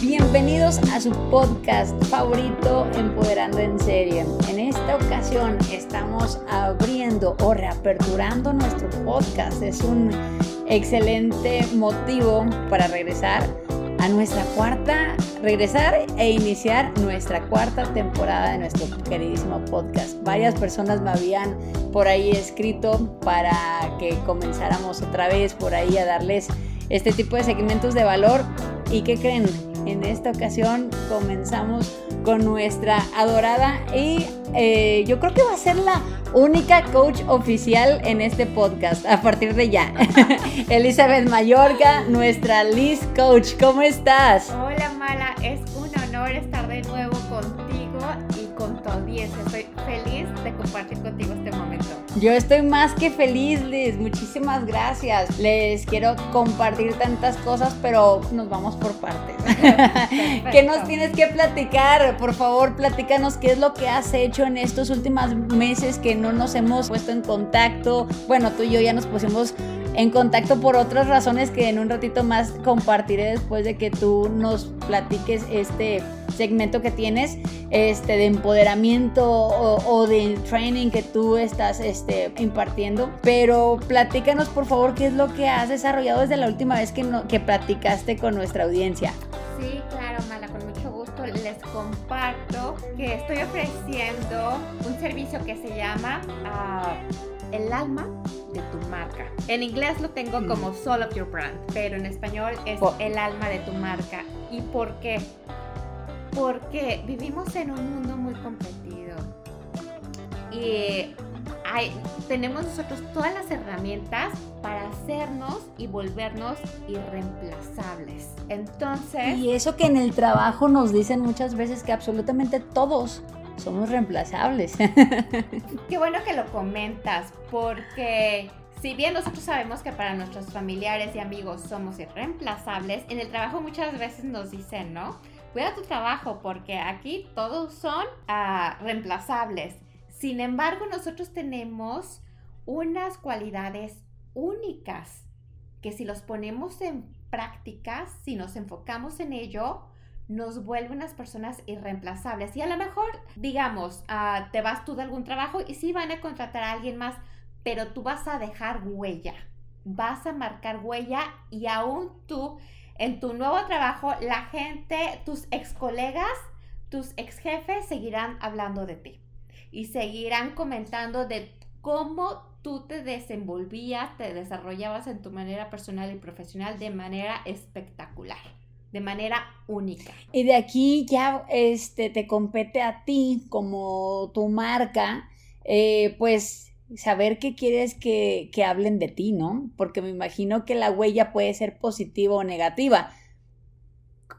Bienvenidos a su podcast favorito Empoderando en Serie. En esta ocasión estamos abriendo o reaperturando nuestro podcast. Es un excelente motivo para regresar a nuestra cuarta, regresar e iniciar nuestra cuarta temporada de nuestro queridísimo podcast. Varias personas me habían por ahí escrito para que comenzáramos otra vez por ahí a darles este tipo de segmentos de valor. ¿Y qué creen? En esta ocasión comenzamos con nuestra adorada y eh, yo creo que va a ser la única coach oficial en este podcast a partir de ya. Elizabeth Mayorga, nuestra Liz Coach, ¿cómo estás? Hola Mala, es un honor estar de nuevo contigo y con tu audiencia. Estoy feliz de compartir contigo este momento. Yo estoy más que feliz, Liz. Muchísimas gracias. Les quiero compartir tantas cosas, pero nos vamos por partes. ¿Qué nos tienes que platicar? Por favor, platícanos qué es lo que has hecho en estos últimos meses que no nos hemos puesto en contacto. Bueno, tú y yo ya nos pusimos en contacto por otras razones que en un ratito más compartiré después de que tú nos platiques este segmento que tienes este, de empoderamiento o, de training que tú estás este, impartiendo. Pero platícanos por favor qué es lo que has desarrollado desde la última vez que, que platicaste con nuestra audiencia. Sí, claro, Mala, con mucho gusto les comparto que estoy ofreciendo un servicio que se llama ah, El alma de tu marca. En inglés lo tengo como Soul of Your Brand, pero en español es El alma de tu marca. ¿Y por qué? porque vivimos en un mundo muy competido y tenemos nosotros todas las herramientas para hacernos y volvernos irreemplazables. Entonces... Y eso que en el trabajo nos dicen muchas veces que absolutamente todos somos reemplazables. Qué bueno que lo comentas, porque si bien nosotros sabemos que para nuestros familiares y amigos somos irreemplazables, en el trabajo muchas veces nos dicen, ¿no? cuida tu trabajo porque aquí todos son ah, reemplazables. Sin embargo, nosotros tenemos unas cualidades únicas que si los ponemos en práctica, si nos enfocamos en ello, nos vuelve unas personas irreemplazables. Y a lo mejor, digamos, ah, te vas tú de algún trabajo y sí van a contratar a alguien más, pero tú vas a dejar huella, vas a marcar huella y aún tú en tu nuevo trabajo, la gente, tus ex colegas, tus ex jefes seguirán hablando de ti y seguirán comentando de cómo tú te desenvolvías, te desarrollabas en tu manera personal y profesional de manera espectacular, de manera única. Y de aquí ya este, te compete a ti como tu marca, eh, pues saber qué quieres que, hablen de ti, ¿no? Porque me imagino que la huella puede ser positiva o negativa.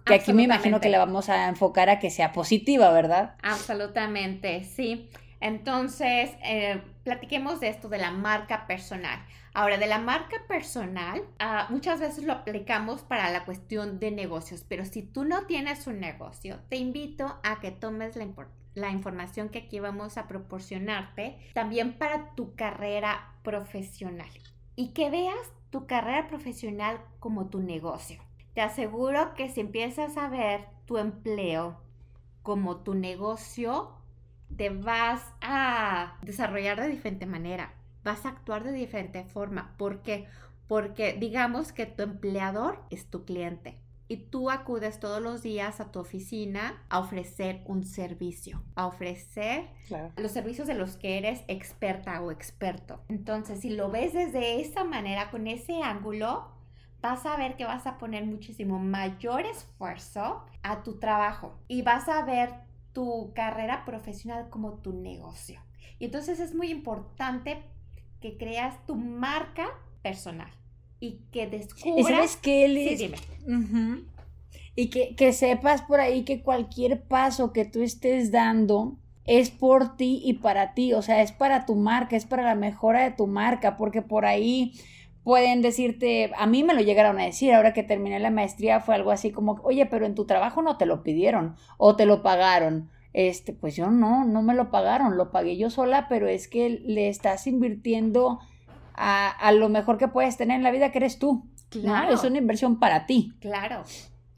Que aquí me imagino que la vamos a enfocar a que sea positiva, ¿verdad? Absolutamente, sí. Entonces, eh, platiquemos de esto de la marca personal. Ahora, de la marca personal, ah, muchas veces lo aplicamos para la cuestión de negocios, pero si tú no tienes un negocio, te invito a que tomes la, la información que aquí vamos a proporcionarte también para tu carrera profesional y que veas tu carrera profesional como tu negocio. Te aseguro que si empiezas a ver tu empleo como tu negocio, te vas a desarrollar de diferente manera, vas a actuar de diferente forma. ¿Por qué? Porque digamos que tu empleador es tu cliente y tú acudes todos los días a tu oficina a ofrecer un servicio, a ofrecer los servicios de los que eres experta o experto. Entonces, si lo ves desde esa manera, con ese ángulo, vas a ver que vas a poner muchísimo mayor esfuerzo a tu trabajo y vas a ver tu carrera profesional como tu negocio. Y entonces es muy importante que creas tu marca personal y que descubras... ¿Sabes qué, Sí, dime. Y que, que sepas por ahí que cualquier paso que tú estés dando es por ti y para ti, o sea, es para tu marca, es para la mejora de tu marca, porque por ahí pueden decirte, a mí me lo llegaron a decir, ahora que terminé la maestría fue algo así como, oye, pero en tu trabajo no te lo pidieron o te lo pagaron. Este, pues yo no, no me lo pagaron, lo pagué yo sola, pero es que le estás invirtiendo a, lo mejor que puedes tener en la vida que eres tú. Claro. Es una inversión para ti. Claro.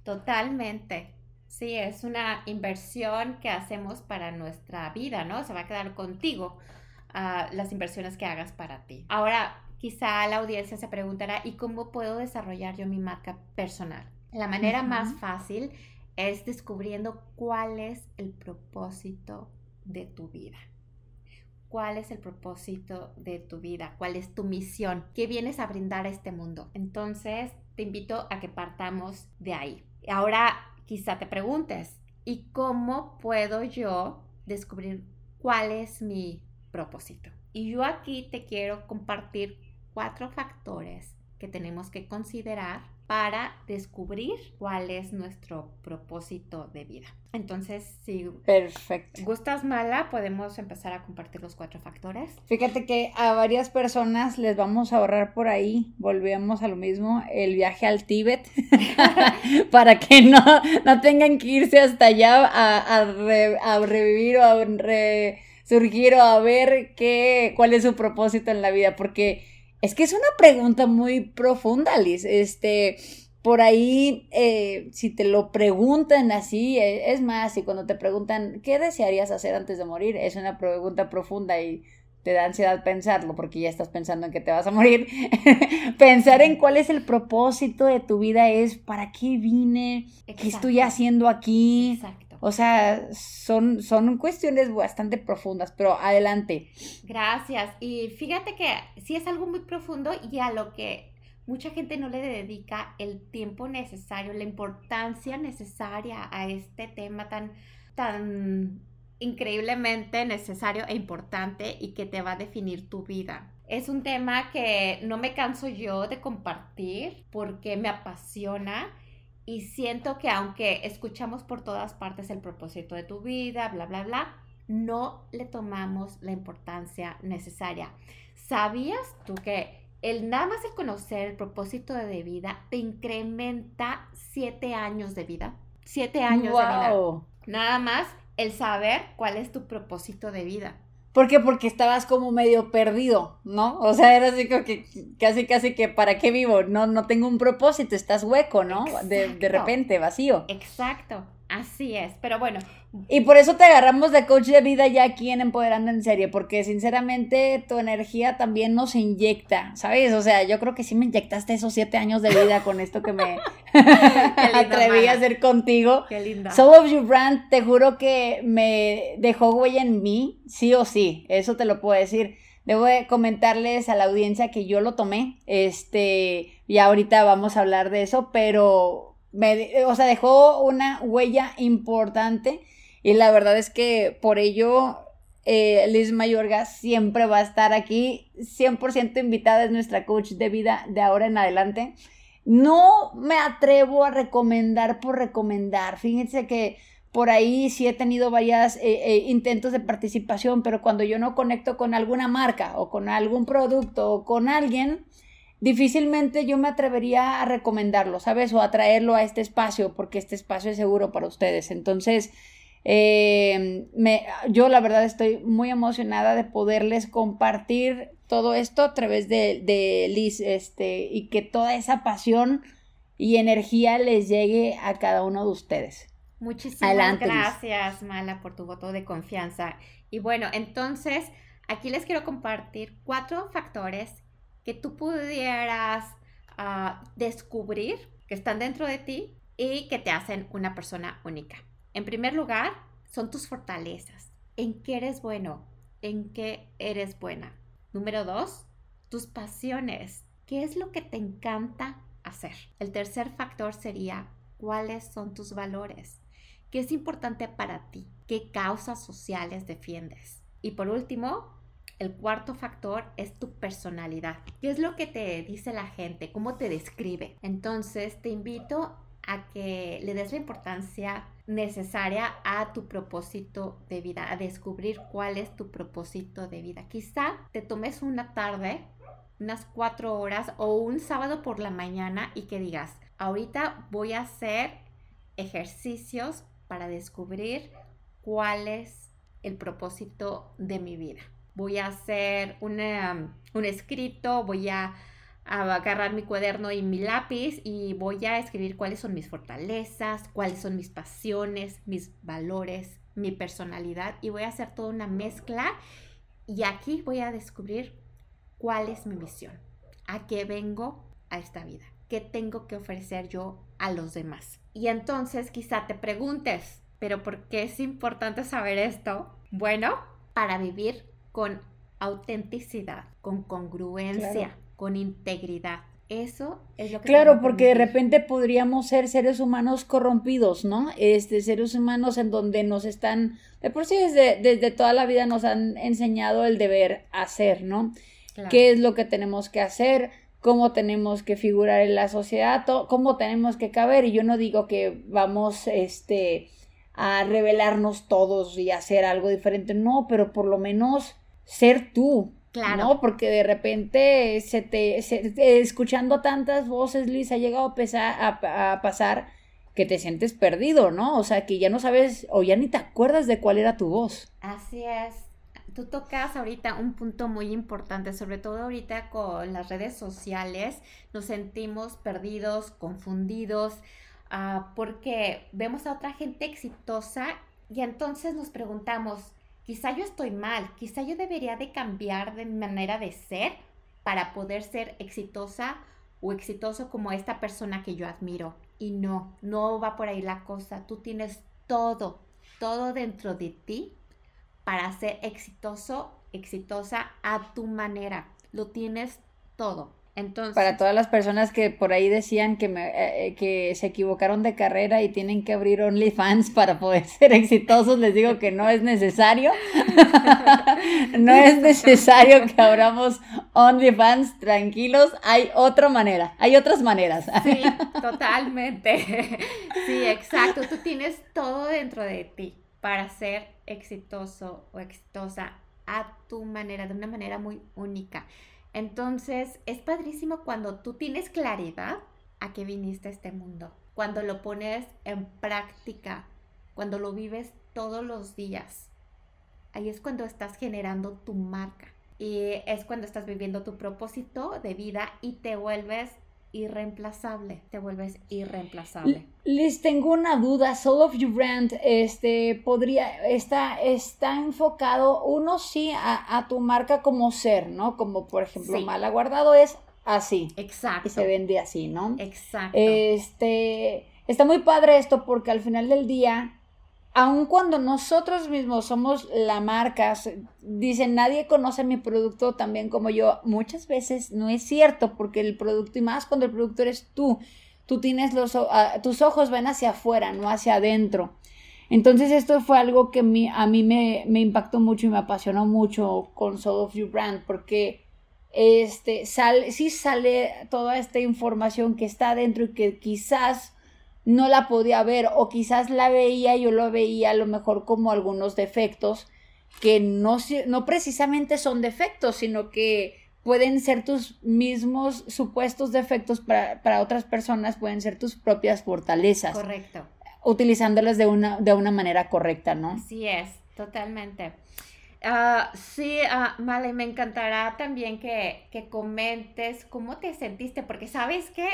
Totalmente. Sí, es una inversión que hacemos para nuestra vida, ¿no? Se va a quedar contigo ah, las inversiones que hagas para ti. Ahora, quizá la audiencia se preguntará, ¿y cómo puedo desarrollar yo mi marca personal? La manera más fácil es descubriendo cuál es el propósito de tu vida. ¿Cuál es el propósito de tu vida? ¿Cuál es tu misión? ¿Qué vienes a brindar a este mundo? Entonces, te invito a que partamos de ahí. Ahora quizá te preguntes, ¿y cómo puedo yo descubrir cuál es mi propósito? Y yo aquí te quiero compartir cuatro factores que tenemos que considerar para descubrir cuál es nuestro propósito de vida. Entonces, si Perfecto. gustas mala, podemos empezar a compartir los cuatro factores. Fíjate que a varias personas les vamos a ahorrar por ahí, volvemos a lo mismo, el viaje al Tíbet, para que no, no tengan que irse hasta allá a, a, revivir o a resurgir o a ver qué, cuál es su propósito en la vida, porque es que es una pregunta muy profunda, Liz. Este, por ahí, eh, si te lo preguntan así, eh, es más, y cuando te preguntan, ¿qué desearías hacer antes de morir? Es una pregunta profunda y te da ansiedad pensarlo porque ya estás pensando en que te vas a morir. Pensar en cuál es el propósito de tu vida es, ¿para qué vine? ¿Qué estoy haciendo aquí? Exacto. O sea, son, son cuestiones bastante profundas, pero adelante. Gracias. Y fíjate que sí es algo muy profundo y a lo que mucha gente no le dedica el tiempo necesario, la importancia necesaria a este tema tan, tan increíblemente necesario e importante y que te va a definir tu vida. Es un tema que no me canso yo de compartir porque me apasiona y siento que aunque escuchamos por todas partes el propósito de tu vida, bla, bla, bla, no le tomamos la importancia necesaria. ¿Sabías tú que el nada más el conocer el propósito de vida te incrementa siete años de vida? Siete años de vida. Nada más el saber cuál es tu propósito de vida. ¿Por qué? Porque estabas como medio perdido, ¿no? O sea, era así como que casi, casi que ¿para qué vivo? No, no tengo un propósito, estás hueco, ¿no? De, de, repente, vacío. Exacto. Así es, pero bueno. Y por eso te agarramos de coach de vida ya aquí en Empoderando en Serie, porque sinceramente tu energía también nos inyecta, ¿sabes? O sea, yo creo que sí me inyectaste esos siete años de vida con esto que me atreví a hacer contigo. Qué linda. Soul of Your Brand, te juro que me dejó huella en mí, sí o sí, eso te lo puedo decir. Debo comentarles a la audiencia que yo lo tomé, este, y ahorita vamos a hablar de eso, pero me, o sea, dejó una huella importante y la verdad es que por ello eh, Liz Mayorga siempre va a estar aquí, 100% invitada, es nuestra coach de vida de ahora en adelante. No me atrevo a recomendar por recomendar, fíjense que por ahí sí he tenido varios eh, eh, intentos de participación, pero cuando yo no conecto con alguna marca o con algún producto o con alguien, difícilmente yo me atrevería a recomendarlo, ¿sabes? O a traerlo a este espacio, porque este espacio es seguro para ustedes. Entonces, eh, me, yo la verdad estoy muy emocionada de poderles compartir todo esto a través de, de Liz, este, y que toda esa pasión y energía les llegue a cada uno de ustedes. Muchísimas gracias, Mala, por tu voto de confianza. Y bueno, entonces, aquí les quiero compartir cuatro factores que tú pudieras ah, descubrir que están dentro de ti y que te hacen una persona única. En primer lugar, son tus fortalezas. ¿En qué eres bueno? ¿En qué eres buena? Número dos, tus pasiones. ¿Qué es lo que te encanta hacer? El tercer factor sería cuáles son tus valores. ¿Qué es importante para ti? ¿Qué causas sociales defiendes? Y por último, el cuarto factor es tu personalidad. ¿Qué es lo que te dice la gente? ¿Cómo te describe? Entonces te invito a que le des la importancia necesaria a tu propósito de vida, a descubrir cuál es tu propósito de vida. Quizá te tomes una tarde, unas cuatro horas o un sábado por la mañana y que digas, ahorita voy a hacer ejercicios para descubrir cuál es el propósito de mi vida voy a hacer un escrito, voy a, a agarrar mi cuaderno y mi lápiz y voy a escribir cuáles son mis fortalezas, cuáles son mis pasiones, mis valores, mi personalidad y voy a hacer toda una mezcla y aquí voy a descubrir cuál es mi misión, a qué vengo a esta vida, qué tengo que ofrecer yo a los demás. Y entonces quizá te preguntes, pero ¿por qué es importante saber esto? Bueno, para vivir con autenticidad, con congruencia, con integridad. Eso es lo que... Claro, porque de repente podríamos ser seres humanos corrompidos, ¿no? Este, seres humanos en donde nos están, de por sí desde, desde toda la vida nos han enseñado el deber hacer, ¿no? ¿Qué es lo que tenemos que hacer? ¿Cómo tenemos que figurar en la sociedad? ¿Cómo tenemos que caber? Y yo no digo que vamos, este, a revelarnos todos y hacer algo diferente, no, pero por lo menos ser tú, Claro. ¿no? Porque de repente se te, escuchando tantas voces, Liz, ha llegado a, a, pasar que te sientes perdido, ¿no? O sea, que ya no sabes o ya ni te acuerdas de cuál era tu voz. Así es. Tú tocas ahorita un punto muy importante, sobre todo ahorita con las redes sociales, nos sentimos perdidos, confundidos, ah, porque vemos a otra gente exitosa y entonces nos preguntamos, quizá yo estoy mal, quizá yo debería de cambiar de manera de ser para poder ser exitosa o exitoso como esta persona que yo admiro. Y no, no va por ahí la cosa. Tú tienes todo, todo dentro de ti para ser exitoso, exitosa a tu manera. Lo tienes todo. Entonces, para todas las personas que por ahí decían que, me, eh, eh, que se equivocaron de carrera y tienen que abrir OnlyFans para poder ser exitosos, les digo que no es necesario. no es necesario que abramos OnlyFans tranquilos. Hay otra manera, hay otras maneras. sí, totalmente. Sí, exacto. Tú tienes todo dentro de ti para ser exitoso o exitosa a tu manera, de una manera muy única. Entonces, es padrísimo cuando tú tienes claridad a qué viniste a este mundo, cuando lo pones en práctica, cuando lo vives todos los días. Ahí es cuando estás generando tu marca y es cuando estás viviendo tu propósito de vida y te vuelves irreemplazable, te vuelves irreemplazable. Les tengo una duda, Soul of Your Brand, este, podría, está, está enfocado, uno sí, a, tu marca como ser, ¿no? Como por ejemplo, sí. Mala Guardado es así. Exacto. Y se vende así, ¿no? Exacto. Este, está muy padre esto porque al final del día aun cuando nosotros mismos somos la marca, dicen nadie conoce mi producto también como yo, muchas veces no es cierto porque el producto, y más cuando el producto eres tú, tú tienes los, tus ojos ven hacia afuera, no hacia adentro. Entonces esto fue algo que a mí me, impactó mucho y me apasionó mucho con Soul of Your Brand porque este, sale, sí sale toda esta información que está adentro y que quizás no la podía ver o quizás la veía, yo lo veía a lo mejor como algunos defectos que no, no precisamente son defectos, sino que pueden ser tus mismos supuestos defectos para, otras personas, pueden ser tus propias fortalezas. Correcto. Utilizándolas de una, de una manera correcta, ¿no? Así es, totalmente. Ah, sí, uh, Vale, me encantará también que, que comentes cómo te sentiste, porque sabes que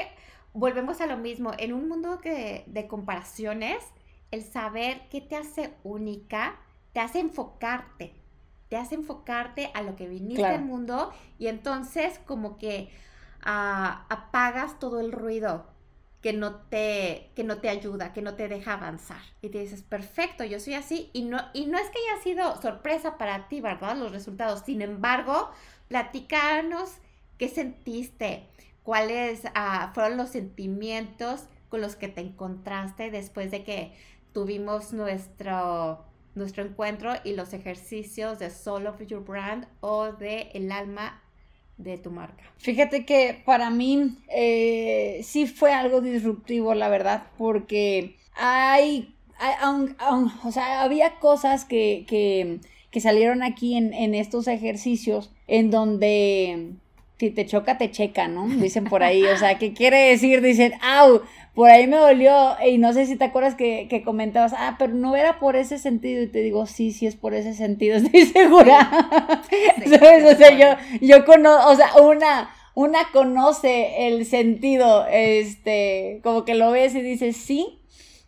volvemos a lo mismo, en un mundo de comparaciones, el saber qué te hace única, te hace enfocarte, te hace enfocarte a lo que viniste al mundo y entonces como que ah, apagas todo el ruido que no, te, que no te ayuda, que no te deja avanzar. Y te dices, perfecto, yo soy así. Y no, y no es que haya sido sorpresa para ti, ¿verdad? Los resultados. Sin embargo, platicarnos qué sentiste, cuáles ah, fueron los sentimientos con los que te encontraste después de que tuvimos nuestro, nuestro encuentro y los ejercicios de Soul of Your Brand o de El alma de tu marca. Fíjate que para mí eh, sí fue algo disruptivo, la verdad, porque hay, o sea, había cosas que, que, que salieron aquí en, en estos ejercicios en donde si te choca, te checa, ¿no? Dicen por ahí, o sea, ¿qué quiere decir? Dicen, au, por ahí me dolió, y no sé si te acuerdas que, que comentabas, ah, pero no era por ese sentido, y te digo, sí, sí es por ese sentido, estoy segura. ¿Sabes? O sea, yo, yo conozco, o sea, una, una conoce el sentido, este, como que lo ves y dices sí,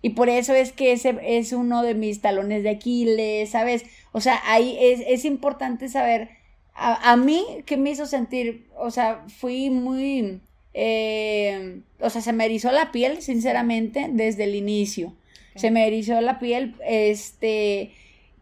y por eso es que ese es uno de mis talones de Aquiles, ¿sabes? O sea, ahí es, es importante saber, a, a, mí, ¿qué me hizo sentir? O sea, fui muy, eh, o sea, se me erizó la piel, sinceramente, desde el inicio. Se me erizó la piel, este,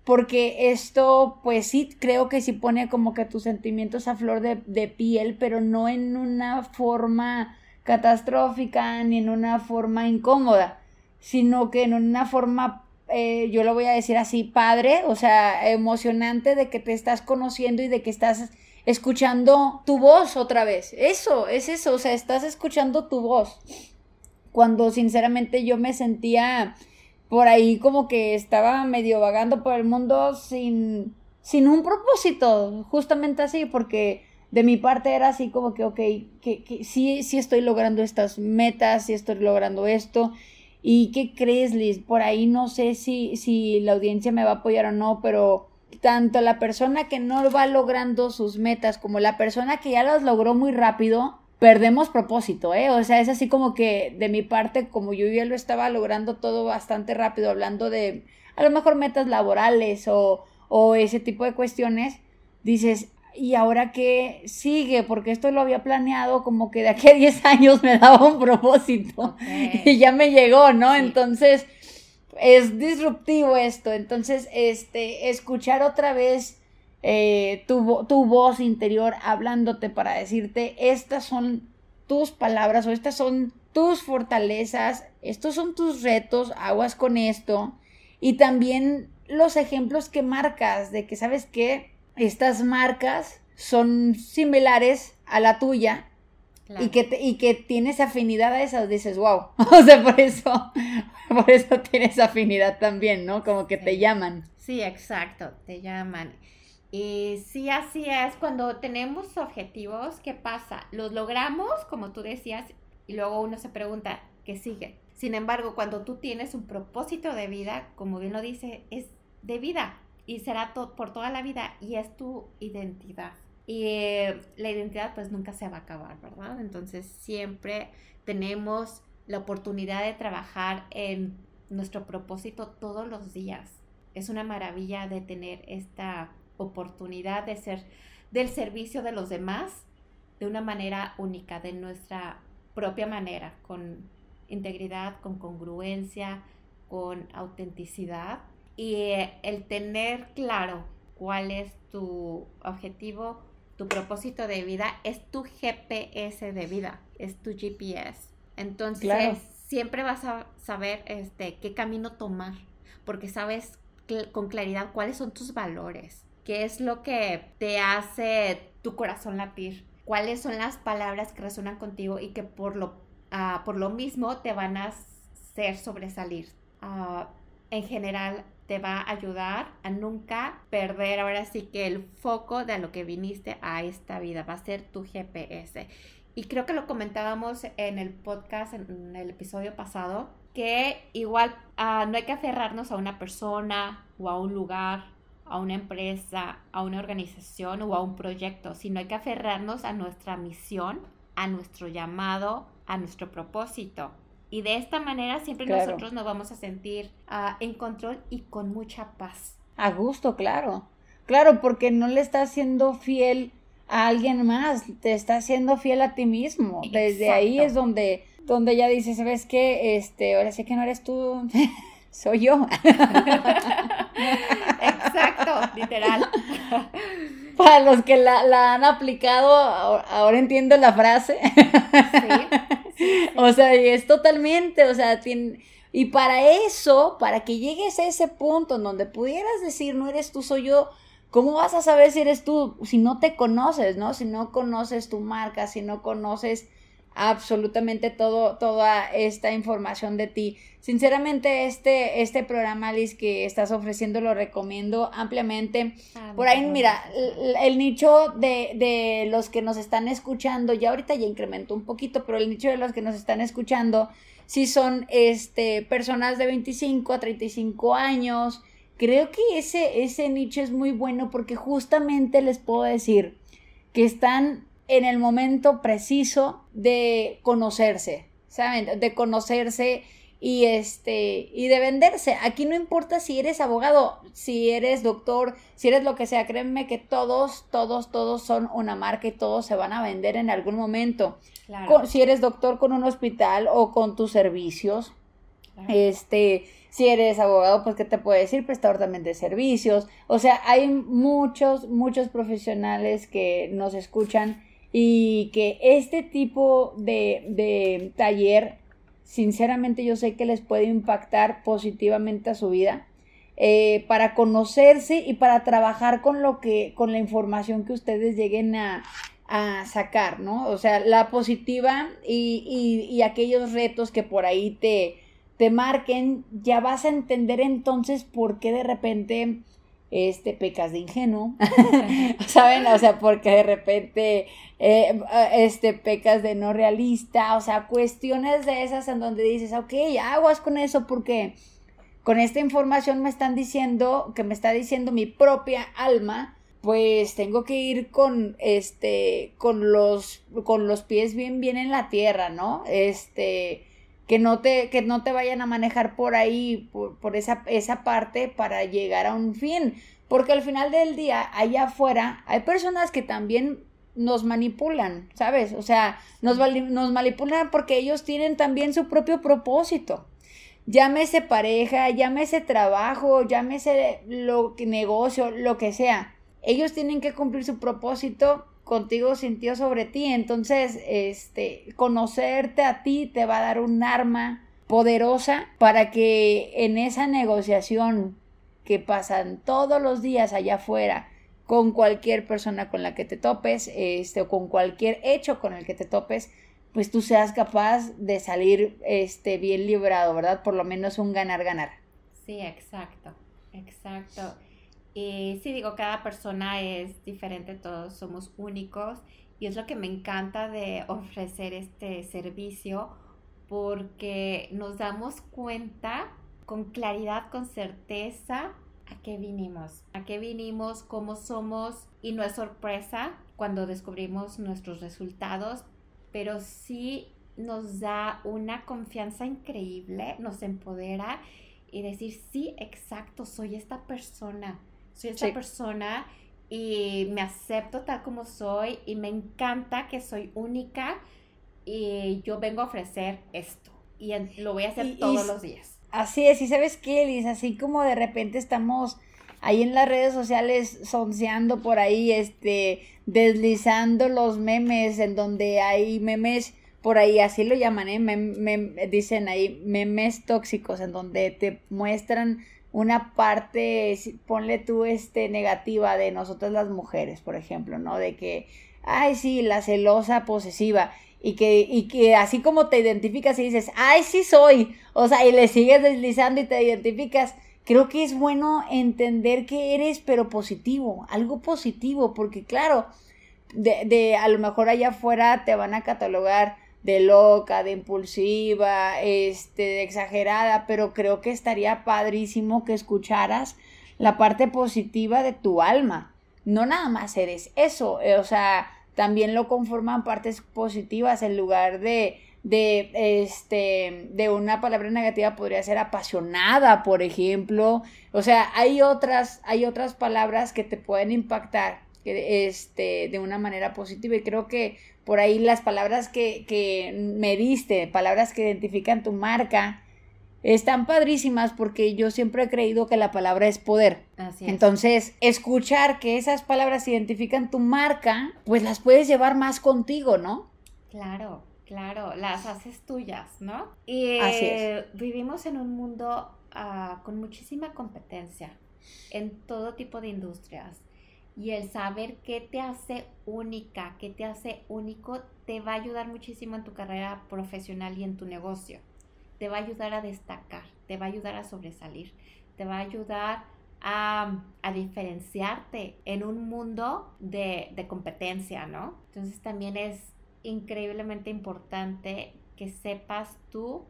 porque esto, pues sí, creo que sí pone como que tus sentimientos a flor de, de piel, pero no en una forma catastrófica ni en una forma incómoda sino que en una forma, eh, yo lo voy a decir así, padre, o sea, emocionante de que te estás conociendo y de que estás escuchando tu voz otra vez. Eso, es eso, o sea, estás escuchando tu voz. Cuando sinceramente yo me sentía por ahí como que estaba medio vagando por el mundo sin, sin un propósito, justamente así, porque de mi parte era así como que, ok, que, que sí, sí estoy logrando estas metas, sí estoy logrando esto, ¿Y qué crees, Liz? Por ahí no sé si, si la audiencia me va a apoyar o no, pero tanto la persona que no va logrando sus metas como la persona que ya las logró muy rápido, perdemos propósito, ¿eh? O sea, es así como que de mi parte, como yo ya lo estaba logrando todo bastante rápido, hablando de a lo mejor metas laborales o, o ese tipo de cuestiones, dices, y ahora qué sigue, porque esto lo había planeado como que de aquí a 10 años me daba un propósito y ya me llegó, ¿no? Entonces es disruptivo esto, entonces este, escuchar otra vez eh, tu, tu voz interior hablándote para decirte, estas son tus palabras o estas son tus fortalezas, estos son tus retos, aguas con esto y también los ejemplos que marcas de que, ¿sabes qué? Estas marcas son similares a la tuya y, que y que tienes afinidad a esas, dices, wow. o sea, por eso, por eso tienes afinidad también, ¿no? Como que te llaman. Sí, exacto, te llaman. Y sí, así es, cuando tenemos objetivos, ¿qué pasa? Los logramos, como tú decías, y luego uno se pregunta, ¿qué sigue? Sin embargo, cuando tú tienes un propósito de vida, como bien lo dice, es de vida y será por toda la vida y es tu identidad. Y la identidad pues nunca se va a acabar, ¿verdad? Entonces siempre tenemos la oportunidad de trabajar en nuestro propósito todos los días. Es una maravilla de tener esta oportunidad de ser del servicio de los demás de una manera única, de nuestra propia manera, con integridad, con congruencia, con autenticidad y eh, el tener claro cuál es tu objetivo, tu propósito de vida, es tu GPS de vida, es tu GPS. Entonces, siempre vas a saber este, qué camino tomar, porque sabes con claridad cuáles son tus valores, qué es lo que te hace tu corazón latir, cuáles son las palabras que resuenan contigo y que por lo, uh, por lo mismo te van a hacer sobresalir. Uh, en general, te va a ayudar a nunca perder ahora sí que el foco de lo que viniste a esta vida, va a ser tu GPS. Y creo que lo comentábamos en el podcast, en el episodio pasado, que igual uh, no hay que aferrarnos a una persona o a un lugar, a una empresa, a una organización o a un proyecto, sino hay que aferrarnos a nuestra misión, a nuestro llamado, a nuestro propósito. Y de esta manera siempre nosotros nos vamos a sentir ah, en control y con mucha paz. A gusto, claro. Claro, porque no le estás siendo fiel a alguien más, te estás siendo fiel a ti mismo. Desde ahí es donde, donde ya dices, ¿sabes qué? Este, ahora sí que no eres tú, soy yo. Exacto, literal. Para los que la, la han aplicado, ahora entiendo la frase. Sí. O sea, y es totalmente, o sea, y para eso, para que llegues a ese punto en donde pudieras decir, no eres tú, soy yo, ¿cómo vas a saber si eres tú si no te conoces, no? Si no conoces tu marca, si no conoces absolutamente todo, toda esta información de ti. Sinceramente, este, este programa, Liz, que estás ofreciendo, lo recomiendo ampliamente. Ah, Por ahí, mira, el, nicho de, de, los que nos están escuchando, ya ahorita ya incrementó un poquito, pero el nicho de los que nos están escuchando, sí son este, personas de 25 a 35 años. Creo que ese, ese nicho es muy bueno porque justamente les puedo decir que están en el momento preciso de conocerse, ¿saben? De conocerse y este y de venderse. Aquí no importa si eres abogado, si eres doctor, si eres lo que sea, créeme que todos, todos, todos son una marca y todos se van a vender en algún momento. si eres doctor con un hospital o con tus servicios, este, si eres abogado, pues qué te puede decir, prestador también de servicios. O sea, hay muchos, muchos profesionales que nos escuchan y que este tipo de, de taller sinceramente yo sé que les puede impactar positivamente a su vida. Eh, para conocerse y para trabajar con lo que, con la información que ustedes lleguen a, sacar, ¿no? O sea, la positiva y, y, aquellos retos que por ahí te, te marquen, ya vas a entender entonces por qué de repente este pecas de ingenuo, ¿saben? O sea, porque de repente eh, este pecas de no realista, o sea, cuestiones de esas en donde dices, ok, aguas con eso porque con esta información me están diciendo, que me está diciendo mi propia alma, pues tengo que ir con este, con los, con los pies bien, bien en la tierra, ¿no? Este, que no te, que no te vayan a manejar por ahí, por, esa, esa parte para llegar a un fin. Porque al final del día, allá afuera, hay personas que también nos manipulan, ¿sabes? O sea, nos, nos manipulan porque ellos tienen también su propio propósito. Llámese pareja, llámese trabajo, llámese lo negocio, lo que sea. Ellos tienen que cumplir su propósito contigo sintió sobre ti. Entonces, este, conocerte a ti te va a dar un arma poderosa para que en esa negociación que pasan todos los días allá afuera con cualquier persona con la que te topes, este, o con cualquier hecho con el que te topes, pues tú seas capaz de salir este, bien librado, ¿verdad? Por lo menos un ganar-ganar. Sí, exacto, exacto. Y sí, digo, cada persona es diferente, todos somos únicos y es lo que me encanta de ofrecer este servicio porque nos damos cuenta con claridad, con certeza a qué vinimos, a qué vinimos, cómo somos y no es sorpresa cuando descubrimos nuestros resultados, pero sí nos da una confianza increíble, nos empodera y decir, sí, exacto, soy esta persona soy esta persona y me acepto tal como soy y me encanta que soy única y yo vengo a ofrecer esto y lo voy a hacer todos los días. Así es, y sabes qué, Liz, así como de repente estamos ahí en las redes sociales sonceando por ahí, este, deslizando los memes en donde hay memes por ahí, así lo llaman, ¿eh? dicen ahí memes tóxicos en donde te muestran una parte, ponle tú, este, negativa de nosotras las mujeres, por ejemplo, ¿no? De que, ay, sí, la celosa posesiva, y que, y que así como te identificas y dices, ay, sí soy, o sea, y le sigues deslizando y te identificas, creo que es bueno entender que eres, pero positivo, algo positivo, porque claro, de, de a lo mejor allá afuera te van a catalogar de loca, de impulsiva, este, de exagerada, pero creo que estaría padrísimo que escucharas la parte positiva de tu alma. No nada más eres eso, eh, o sea, también lo conforman partes positivas en lugar de de este de una palabra negativa podría ser apasionada, por ejemplo. O sea, hay otras hay otras palabras que te pueden impactar este de una manera positiva y creo que por ahí las palabras que, que me diste, palabras que identifican tu marca, están padrísimas porque yo siempre he creído que la palabra es poder. Así es. Entonces, escuchar que esas palabras identifican tu marca, pues las puedes llevar más contigo, ¿no? Claro, claro, las haces tuyas, ¿no? Y Así es. vivimos en un mundo ah, con muchísima competencia en todo tipo de industrias y el saber qué te hace única, qué te hace único, te va a ayudar muchísimo en tu carrera profesional y en tu negocio. Te va a ayudar a destacar, te va a ayudar a sobresalir, te va a ayudar a, diferenciarte en un mundo de, de competencia, ¿no? Entonces también es increíblemente importante que sepas tú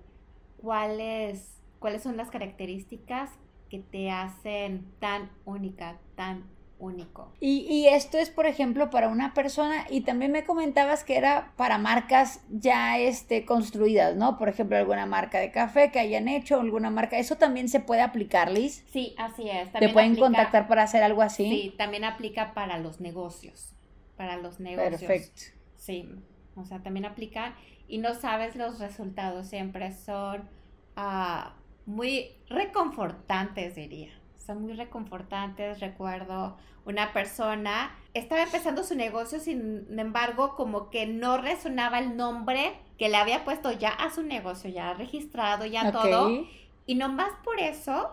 cuáles, cuáles son las características que te hacen tan única, tan único. Y, esto es, por ejemplo, para una persona, y también me comentabas que era para marcas ya este, construidas, ¿no? Por ejemplo, alguna marca de café que hayan hecho, alguna marca, ¿eso también se puede aplicar, Liz? Sí, así es. ¿Te pueden contactar para hacer algo así? Sí, también aplica para los negocios, para los negocios. Perfecto. Sí, o sea, también aplica y no sabes los resultados, siempre son ah, muy reconfortantes, diría son muy reconfortantes. Recuerdo una persona, estaba empezando su negocio, sin embargo, como que no resonaba el nombre que le había puesto ya a su negocio, ya registrado, ya todo. Y nomás por eso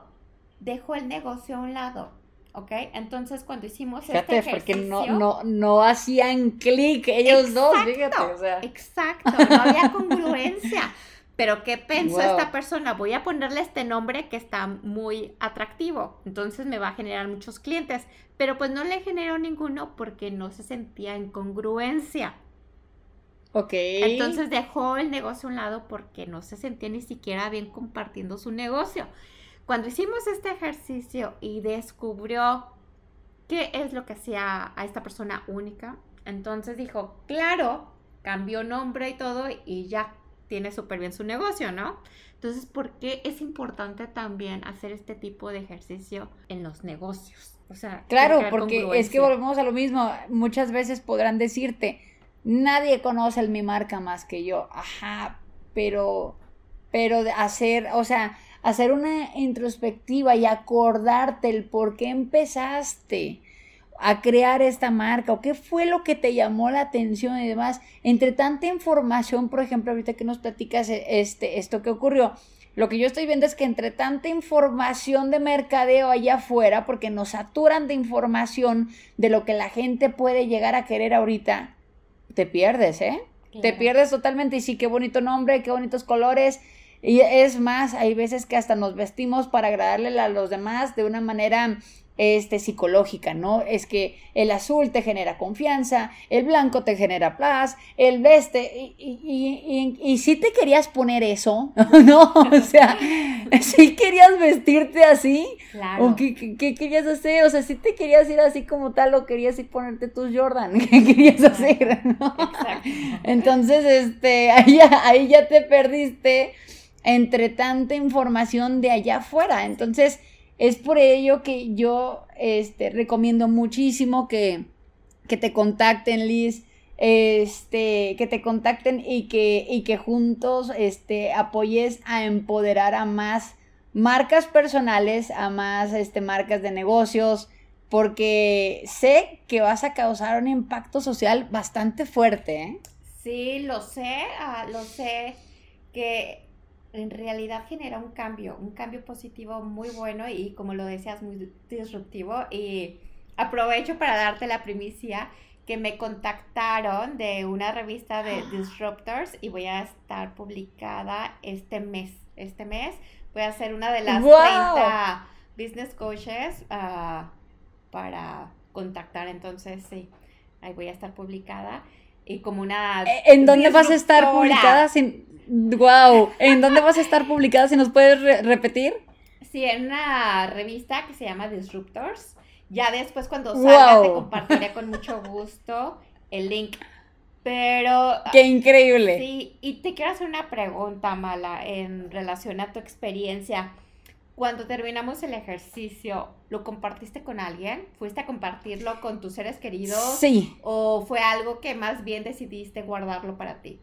dejó el negocio a un lado. ¿ok? Entonces cuando hicimos este ejercicio... porque no, no, no hacían clic ellos dos, fíjate, o sea. Exacto, no había congruencia. Pero ¿qué pensó esta persona? Voy a ponerle este nombre que está muy atractivo, entonces me va a generar muchos clientes, pero pues no le generó ninguno porque no se sentía en congruencia. Ok. Entonces dejó el negocio a un lado porque no se sentía ni siquiera bien compartiendo su negocio. Cuando hicimos este ejercicio y descubrió qué es lo que hacía a esta persona única, entonces dijo, claro, cambió nombre y todo y ya tiene súper bien su negocio, ¿no? Entonces, ¿por qué es importante también hacer este tipo de ejercicio en los negocios? O sea, claro, porque es que volvemos a lo mismo. Muchas veces podrán decirte, nadie conoce el mi marca más que yo. Ajá, pero, pero hacer, o sea, hacer una introspectiva y acordarte el por qué empezaste a crear esta marca o qué fue lo que te llamó la atención y demás. Entre tanta información, por ejemplo, ahorita que nos platicas e, este, esto que ocurrió, lo que yo estoy viendo es que entre tanta información de mercadeo allá afuera, porque nos saturan de información de lo que la gente puede llegar a querer ahorita, te pierdes, ¿eh? Te pierdes totalmente y sí, qué bonito nombre, qué bonitos colores. Y es más, hay veces que hasta nos vestimos para agradarle a los demás de una manera este, psicológica, ¿no? Es que el azul te genera confianza, el blanco te genera paz, el veste, y, y, y, si te querías poner eso, ¿no? O sea, si querías vestirte así, claro. o qué, qué, querías hacer, o sea, si te querías ir así como tal, o querías ir ponerte tus Jordan, ¿qué querías hacer? ¿no? Entonces, este, ahí ahí ya te perdiste entre tanta información de allá afuera, entonces es por ello que yo este, recomiendo muchísimo que, que te contacten, Liz, este, que te contacten y que, y que juntos este, apoyes a empoderar a más marcas personales, a más este, marcas de negocios, porque sé que vas a causar un impacto social bastante fuerte. ¿eh? Sí, lo sé, ah, lo sé que en realidad genera un cambio, un cambio positivo muy bueno y como lo decías, muy disruptivo. Y aprovecho para darte la primicia que me contactaron de una revista de Disruptors y voy a estar publicada este mes. Este mes voy a ser una de las 30 business coaches ah, para contactar. Entonces, sí, ahí voy a estar publicada. Y como una... ¿E-, ¿En dónde vas a estar publicada? Sin Wow, ¿en dónde vas a estar publicada? Si nos puedes repetir. Sí, en una revista que se llama Disruptors. Ya después cuando salga te compartiré con mucho gusto el link. Pero... ¡Qué increíble! Sí, y te quiero hacer una pregunta, Mala, en relación a tu experiencia. Cuando terminamos el ejercicio, ¿lo compartiste con alguien? ¿Fuiste a compartirlo con tus seres queridos? Sí. ¿O fue algo que más bien decidiste guardarlo para ti?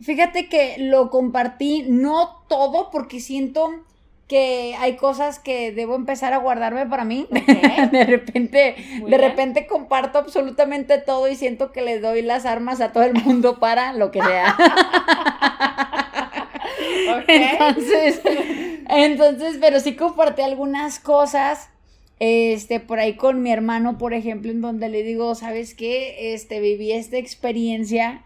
Fíjate que lo compartí, no todo, porque siento que hay cosas que debo empezar a guardarme para mí. de repente, de repente comparto absolutamente todo y siento que le doy las armas a todo el mundo para lo que sea. Entonces, entonces, pero sí compartí algunas cosas. Este, por ahí con mi hermano, por ejemplo, en donde le digo, ¿sabes qué? Este, viví esta experiencia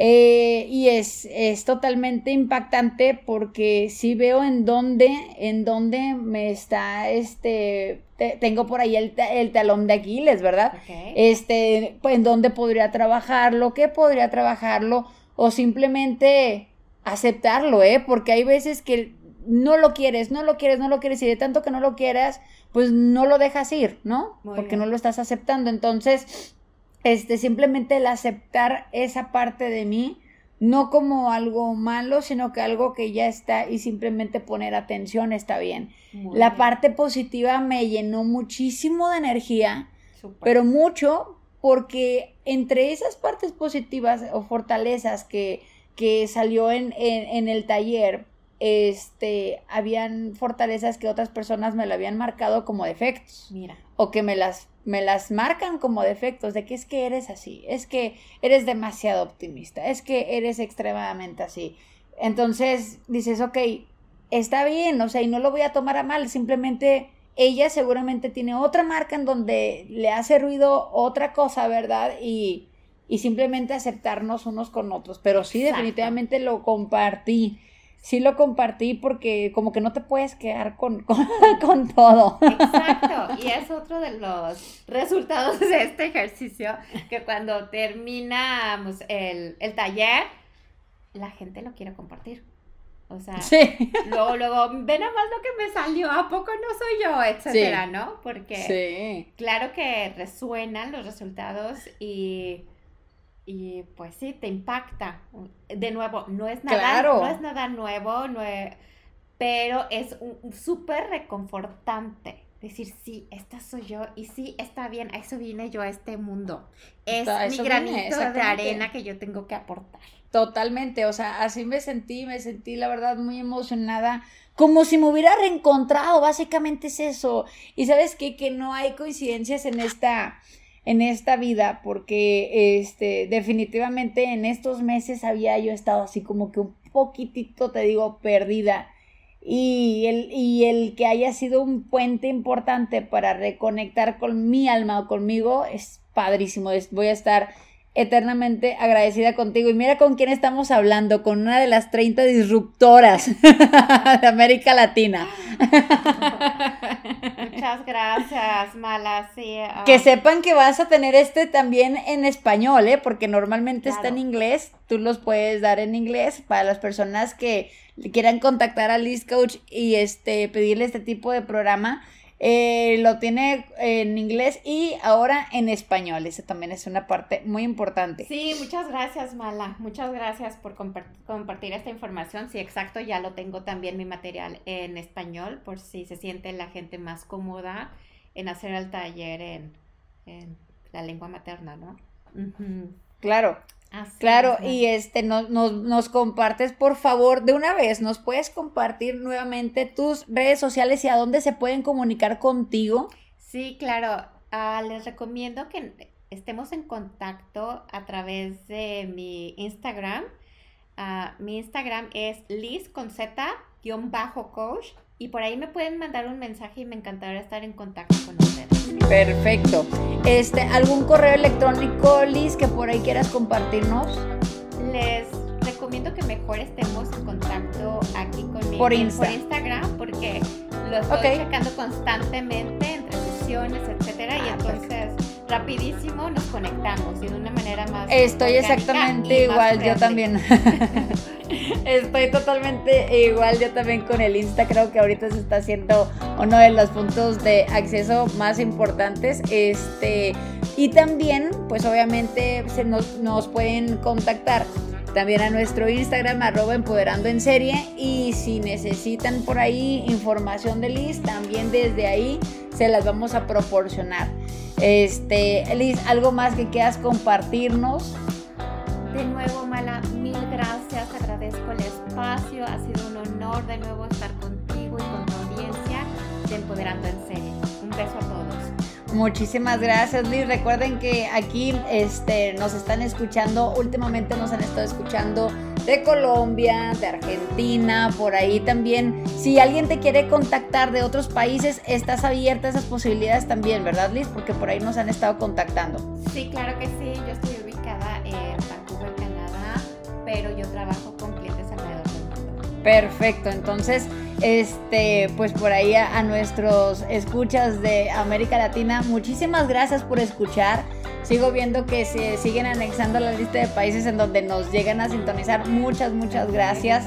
eh, y es, es, totalmente impactante porque sí veo en dónde, en dónde me está, este, tengo por ahí el, el, talón de Aquiles, ¿verdad? Este, pues, en dónde podría trabajarlo, qué podría trabajarlo, o simplemente aceptarlo, ¿eh? Porque hay veces que no lo quieres, no lo quieres, no lo quieres y de tanto que no lo quieras, pues no lo dejas ir, ¿no? Porque no lo estás aceptando. Entonces, este, simplemente el aceptar esa parte de mí, no como algo malo, sino que algo que ya está y simplemente poner atención está bien. la parte positiva me llenó muchísimo de energía, pero mucho porque entre esas partes positivas o fortalezas que, que salió en, en, el taller, este, habían fortalezas que otras personas me lo habían marcado como defectos. Mira. O que me las, me las marcan como defectos, de que es que eres así, es que eres demasiado optimista, es que eres extremadamente así. Entonces dices, ok, está bien, o sea, y no lo voy a tomar a mal, simplemente ella seguramente tiene otra marca en donde le hace ruido otra cosa, ¿verdad? Y, simplemente aceptarnos unos con otros. Pero sí, definitivamente lo compartí. Sí lo compartí porque como que no te puedes quedar con, con, todo. Exacto. Y es otro de los resultados de este ejercicio, que cuando terminamos el, el taller, la gente lo quiere compartir. O sea, luego, luego, ve nada más lo que me salió, ¿a poco no soy yo? Etcétera, ¿no? Porque claro que resuenan los resultados y, y pues sí, te impacta. De nuevo, no es nada, no es nada nuevo, no pero es súper reconfortante. Decir, sí, esta soy yo y sí, está bien, a eso vine yo a este mundo. Es mi granito de arena que yo tengo que aportar. Totalmente, o sea, así me sentí, me sentí la verdad muy emocionada, como si me hubiera reencontrado, básicamente es eso. Y sabes qué, que no hay coincidencias en esta, en esta vida, porque este, definitivamente en estos meses había yo estado así como que un poquitito, te digo, perdida. Y el, y el que haya sido un puente importante para reconectar con mi alma o conmigo es padrísimo. voy a estar eternamente agradecida contigo. Y mira con quién estamos hablando, con una de las 30 disruptoras de América Latina. Muchas gracias, Mala. Ah. Que sepan que vas a tener este también en español, ¿eh? porque normalmente está en inglés. Tú los puedes dar en inglés para las personas que quieran contactar a Liz Coach y este, pedirle este tipo de programa eh, lo tiene en inglés y ahora en español. Esa también es una parte muy importante. Sí, muchas gracias, Mala. Muchas gracias por compartir esta información. Sí, exacto, ya lo tengo también mi material en español, por si se siente la gente más cómoda en hacer el taller en, la lengua materna, ¿no? Claro claro, y este nos, nos, compartes, por favor, de una vez, nos puedes compartir nuevamente tus redes sociales y a dónde se pueden comunicar contigo. Sí, claro. Ah, les recomiendo que estemos en contacto a través de mi Instagram. Ah, mi Instagram es Liz con Z-coach y por ahí me pueden mandar un mensaje y me encantaría estar en contacto con ustedes. Perfecto. Este, ¿Algún correo electrónico, Liz, que por ahí quieras compartirnos? Les recomiendo que mejor estemos en contacto aquí conmigo por, Instagram porque lo estoy checando constantemente entre sesiones, etcétera, y ah, entonces rapidísimo nos conectamos y de una manera más. Estoy exactamente igual, yo también. Estoy totalmente igual yo también con el Insta, creo que ahorita se está haciendo uno de los puntos de acceso más importantes. Este, y también, pues obviamente se nos, nos pueden contactar también a nuestro Instagram, arroba empoderando en serie. Y si necesitan por ahí información de Liz, también desde ahí se las vamos a proporcionar. Este, Liz, ¿algo más que quieras compartirnos? De nuevo, Mala, mil gracias, agradezco el espacio, ha sido un honor de nuevo estar contigo y con tu audiencia de Empoderando en Serie. Un beso a todos. Muchísimas gracias, Liz. Recuerden que aquí este, nos están escuchando, últimamente nos han estado escuchando de Colombia, de Argentina, por ahí también. Si alguien te quiere contactar de otros países, estás abierta a esas posibilidades también, ¿verdad, Liz? Porque por ahí nos han estado contactando. Sí, claro que sí. Yo estoy ubicada en Vancouver, Canadá, pero yo trabajo Perfecto. Entonces, este, pues por ahí a, nuestros escuchas de América Latina, muchísimas gracias por escuchar sigo viendo que se siguen anexando la lista de países en donde nos llegan a sintonizar. Muchas, muchas gracias.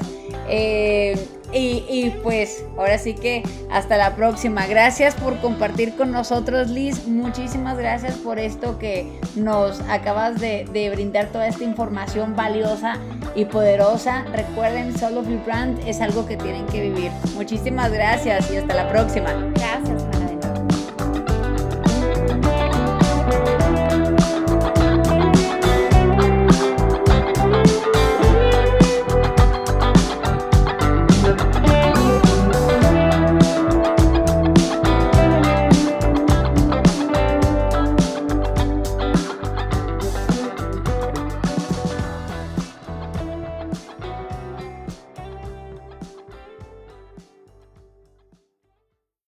Eh, Y, pues ahora sí que hasta la próxima. Gracias por compartir con nosotros, Liz. Muchísimas gracias por esto que nos acabas de brindar toda esta información valiosa y poderosa. Recuerden, Solo Your Brand es algo que tienen que vivir. Muchísimas gracias y hasta la próxima. Gracias.